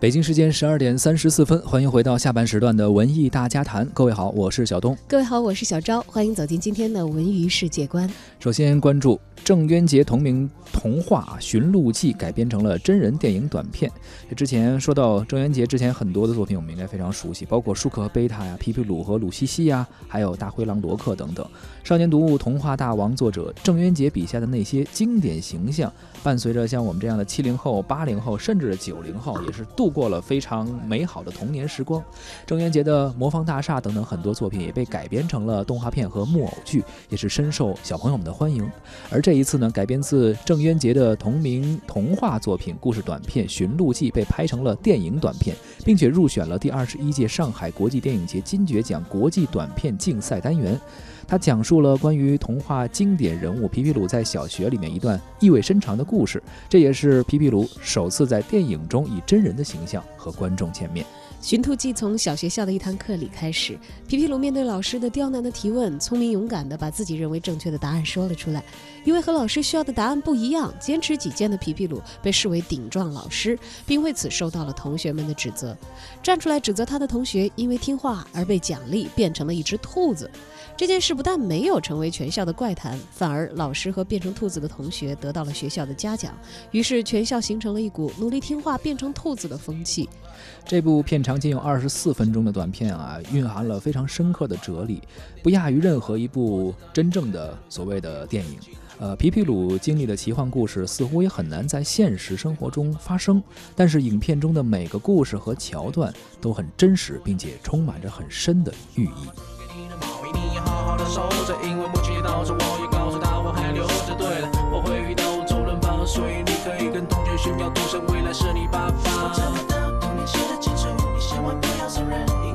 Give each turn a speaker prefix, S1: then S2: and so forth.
S1: 北京时间十二点三十四分，欢迎回到下半时段的文艺大家谈。各位好，我是小东。
S2: 各位好，我是小昭。欢迎走进今天的文娱世界观。
S1: 首先关注郑渊洁同名童话《寻路记》改编成了真人电影短片。之前说到郑渊洁之前很多的作品，我们应该非常熟悉，包括《舒克和贝塔》呀，《皮皮鲁和鲁西西》呀，还有《大灰狼罗克》等等。少年读物童话大王作者郑渊洁笔下的那些经典形象，伴随着像我们这样的七零后、八零后，甚至九零后，也是度。度过了非常美好的童年时光，郑渊洁的《魔方大厦》等等很多作品也被改编成了动画片和木偶剧，也是深受小朋友们的欢迎。而这一次呢，改编自郑渊洁的同名童话作品故事短片《寻路记》被拍成了电影短片，并且入选了第二十一届上海国际电影节金爵奖国际短片竞赛单元。它讲述了关于童话经典人物皮皮鲁在小学里面一段意味深长的故事，这也是皮皮鲁首次在电影中以真人的形象和观众见面。
S2: 寻兔记从小学校的一堂课里开始，皮皮鲁面对老师的刁难的提问，聪明勇敢地把自己认为正确的答案说了出来。因为和老师需要的答案不一样，坚持己见的皮皮鲁被视为顶撞老师，并为此受到了同学们的指责。站出来指责他的同学因为听话而被奖励变成了一只兔子。这件事不但没有成为全校的怪谈，反而老师和变成兔子的同学得到了学校的嘉奖。于是全校形成了一股努力听话变成兔子的风气。
S1: 这部片长仅有二十四分钟的短片啊，蕴含了非常深刻的哲理，不亚于任何一部真正的所谓的电影。呃，皮皮鲁经历的奇幻故事似乎也很难在现实生活中发生，但是影片中的每个故事和桥段都很真实，并且充满着很深的寓意。
S3: 性格，因为在我需要开始准备 one else around